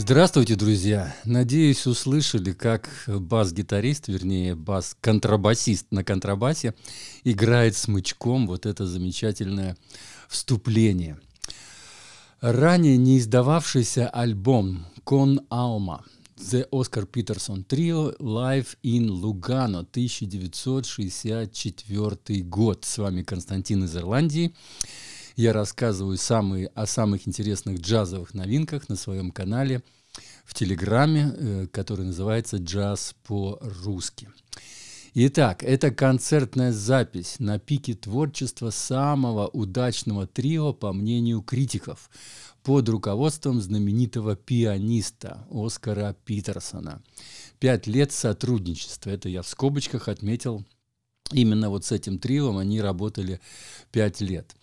Здравствуйте, друзья! Надеюсь, услышали, как бас-гитарист, вернее, бас-контрабасист на контрабасе играет смычком вот это замечательное вступление. Ранее не издававшийся альбом «Кон Алма» The Oscar Peterson Trio Live in Lugano 1964 год. С вами Константин из Ирландии. Я рассказываю самые, о самых интересных джазовых новинках на своем канале в Телеграме, э, который называется «Джаз по-русски». Итак, это концертная запись на пике творчества самого удачного трио, по мнению критиков, под руководством знаменитого пианиста Оскара Питерсона. Пять лет сотрудничества, это я в скобочках отметил, именно вот с этим трио они работали пять лет.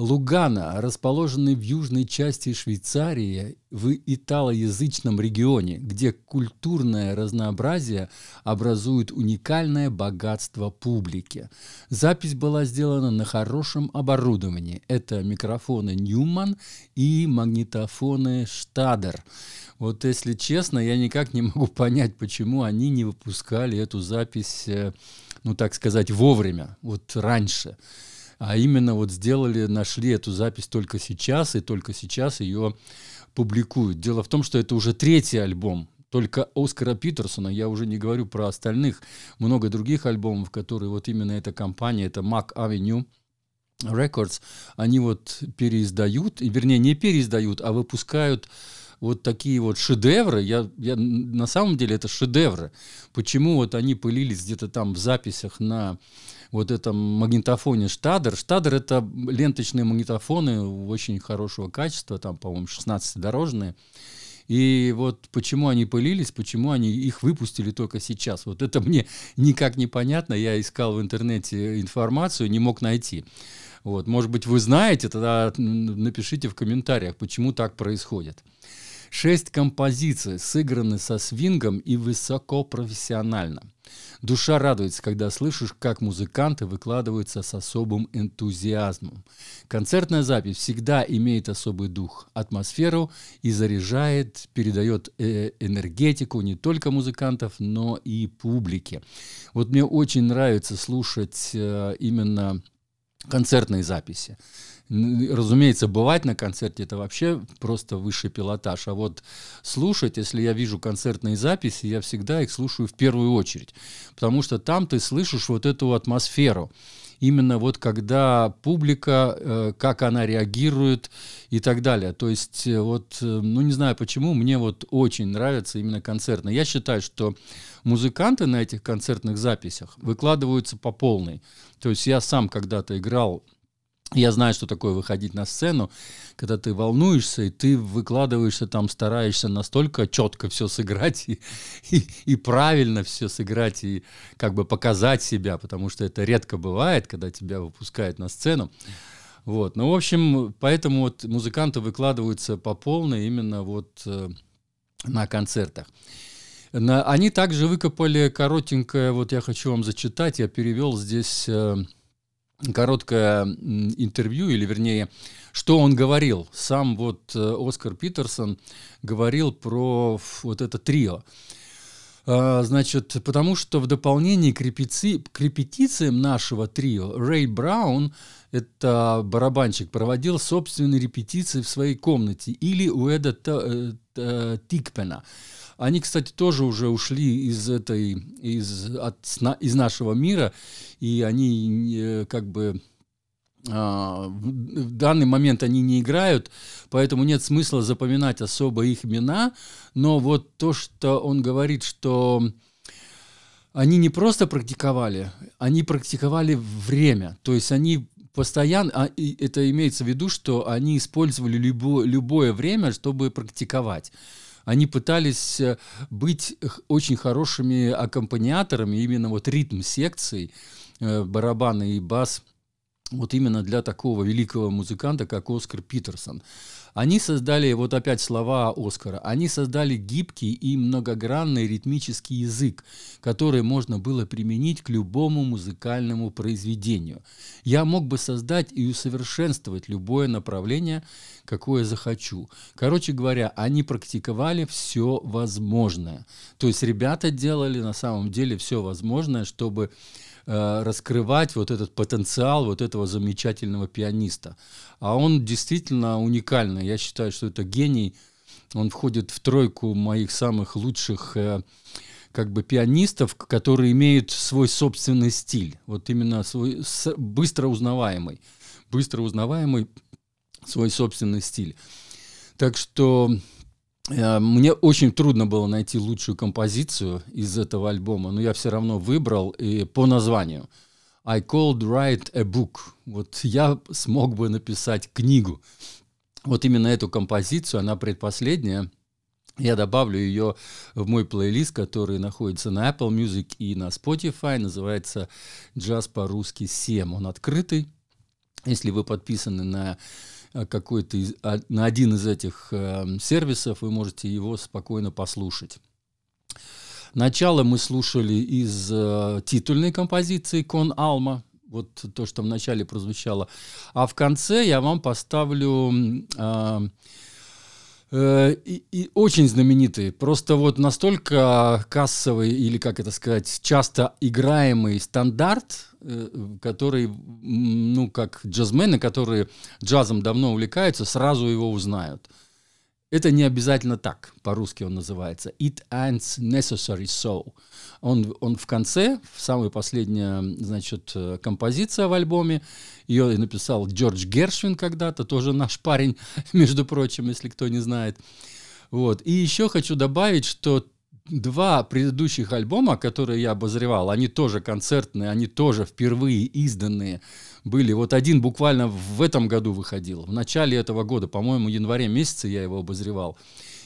Лугана, расположенный в южной части Швейцарии, в италоязычном регионе, где культурное разнообразие образует уникальное богатство публики. Запись была сделана на хорошем оборудовании. Это микрофоны Ньюман и магнитофоны Штадер. Вот если честно, я никак не могу понять, почему они не выпускали эту запись, э, ну так сказать, вовремя, вот раньше а именно вот сделали, нашли эту запись только сейчас, и только сейчас ее публикуют. Дело в том, что это уже третий альбом только Оскара Питерсона, я уже не говорю про остальных, много других альбомов, которые вот именно эта компания, это Mac Avenue Records, они вот переиздают, и, вернее, не переиздают, а выпускают вот такие вот шедевры, я, я, на самом деле это шедевры. Почему вот они пылились где-то там в записях на вот этом магнитофоне Штадер. Штадер — это ленточные магнитофоны очень хорошего качества, там, по-моему, 16-дорожные. И вот почему они пылились, почему они их выпустили только сейчас. Вот это мне никак не понятно. Я искал в интернете информацию, не мог найти. Вот, может быть, вы знаете, тогда напишите в комментариях, почему так происходит. Шесть композиций сыграны со свингом и высокопрофессионально. Душа радуется, когда слышишь, как музыканты выкладываются с особым энтузиазмом. Концертная запись всегда имеет особый дух, атмосферу и заряжает, передает э энергетику не только музыкантов, но и публике. Вот мне очень нравится слушать э, именно концертные записи. Разумеется, бывать на концерте это вообще просто высший пилотаж. А вот слушать, если я вижу концертные записи, я всегда их слушаю в первую очередь. Потому что там ты слышишь вот эту атмосферу. Именно вот когда публика, э, как она реагирует и так далее. То есть э, вот, э, ну не знаю почему, мне вот очень нравится именно концертно. Я считаю, что музыканты на этих концертных записях выкладываются по полной. То есть я сам когда-то играл я знаю, что такое выходить на сцену, когда ты волнуешься, и ты выкладываешься там, стараешься настолько четко все сыграть и, и, и правильно все сыграть, и как бы показать себя, потому что это редко бывает, когда тебя выпускают на сцену. Вот. Ну, в общем, поэтому вот музыканты выкладываются по полной именно вот э, на концертах. На, они также выкопали коротенькое, вот я хочу вам зачитать, я перевел здесь... Э, короткое интервью, или вернее, что он говорил. Сам вот э, Оскар Питерсон говорил про вот это трио. А, значит, потому что в дополнение к, репети... к репетициям нашего трио Рэй Браун, это барабанщик, проводил собственные репетиции в своей комнате или у Эда э, Тикпена. Они, кстати, тоже уже ушли из этой, из, от, из нашего мира, и они как бы а, в данный момент они не играют, поэтому нет смысла запоминать особо их имена, но вот то, что он говорит, что они не просто практиковали, они практиковали время, то есть они постоянно, а, это имеется в виду, что они использовали любо, любое время, чтобы практиковать. Они пытались э, быть очень хорошими аккомпаниаторами, именно вот ритм секции, э, барабаны и бас – вот именно для такого великого музыканта, как Оскар Питерсон. Они создали, вот опять слова Оскара, они создали гибкий и многогранный ритмический язык, который можно было применить к любому музыкальному произведению. Я мог бы создать и усовершенствовать любое направление, какое захочу. Короче говоря, они практиковали все возможное. То есть ребята делали на самом деле все возможное, чтобы Э, раскрывать вот этот потенциал вот этого замечательного пианиста. А он действительно уникальный. Я считаю, что это гений. Он входит в тройку моих самых лучших э, как бы пианистов, которые имеют свой собственный стиль. Вот именно свой быстро узнаваемый. Быстро узнаваемый свой собственный стиль. Так что мне очень трудно было найти лучшую композицию из этого альбома, но я все равно выбрал и по названию. I called write a book. Вот я смог бы написать книгу. Вот именно эту композицию, она предпоследняя. Я добавлю ее в мой плейлист, который находится на Apple Music и на Spotify. Называется «Джаз по-русски 7». Он открытый. Если вы подписаны на Э, какой-то из, а, на один из этих э, сервисов, вы можете его спокойно послушать. Начало мы слушали из э, титульной композиции «Кон Алма», вот то, что в начале прозвучало. А в конце я вам поставлю э, э, и, и очень знаменитый, просто вот настолько кассовый или, как это сказать, часто играемый стандарт, Э, который, ну, как джазмены, которые джазом давно увлекаются, сразу его узнают. Это не обязательно так, по-русски он называется. It ends necessary so. Он, он в конце, в самая последняя, значит, композиция в альбоме, ее написал Джордж Гершвин когда-то, тоже наш парень, между прочим, если кто не знает. Вот. И еще хочу добавить, что два предыдущих альбома, которые я обозревал, они тоже концертные, они тоже впервые изданные были. Вот один буквально в этом году выходил, в начале этого года, по-моему, в январе месяце я его обозревал.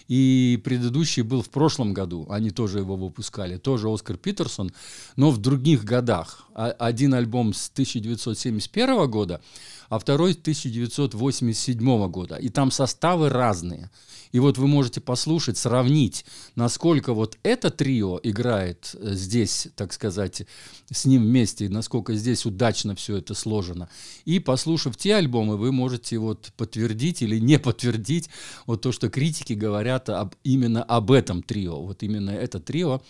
И предыдущий был в прошлом году, они тоже его выпускали, тоже Оскар Питерсон, но в других годах. А, один альбом с 1971 года, а второй с 1987 года. И там составы разные. И вот вы можете послушать, сравнить, насколько вот это трио играет э, здесь, так сказать, с ним вместе, насколько здесь удачно все это сложено. И послушав те альбомы, вы можете вот подтвердить или не подтвердить вот то, что критики говорят об, именно об этом трио. Вот именно это трио,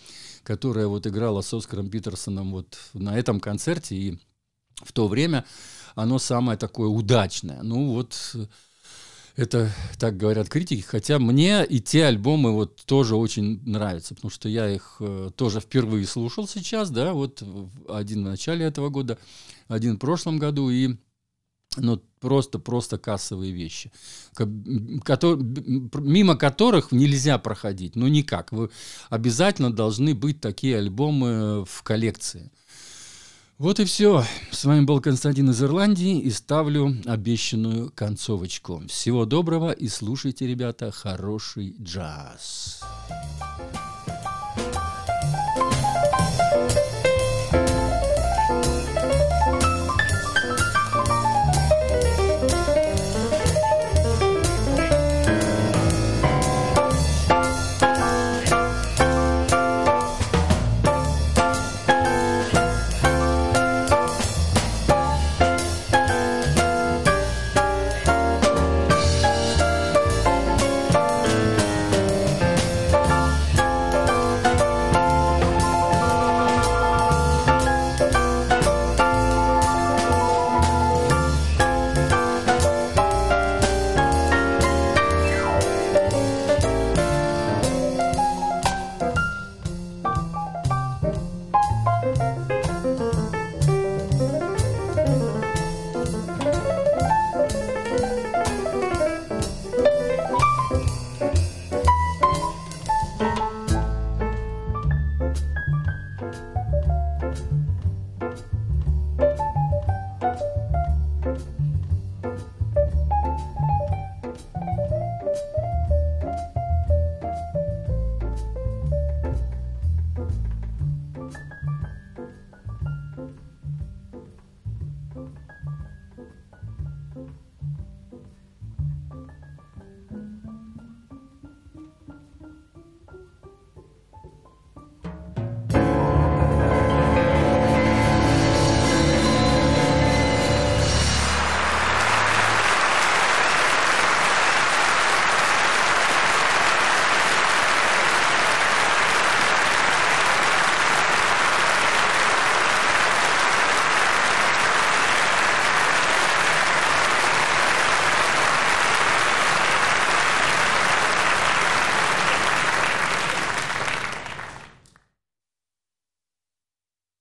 которое вот играло с Оскаром Питерсоном вот на этом концерте и в то время оно самое такое удачное. Ну вот это так говорят критики, хотя мне и те альбомы вот тоже очень нравятся, потому что я их э, тоже впервые слушал сейчас, да, вот один в начале этого года, один в прошлом году, и ну, просто, просто кассовые вещи, которые, мимо которых нельзя проходить, ну никак. Вы обязательно должны быть такие альбомы в коллекции. Вот и все. С вами был Константин из Ирландии и ставлю обещанную концовочку. Всего доброго и слушайте, ребята, хороший джаз. Джаз.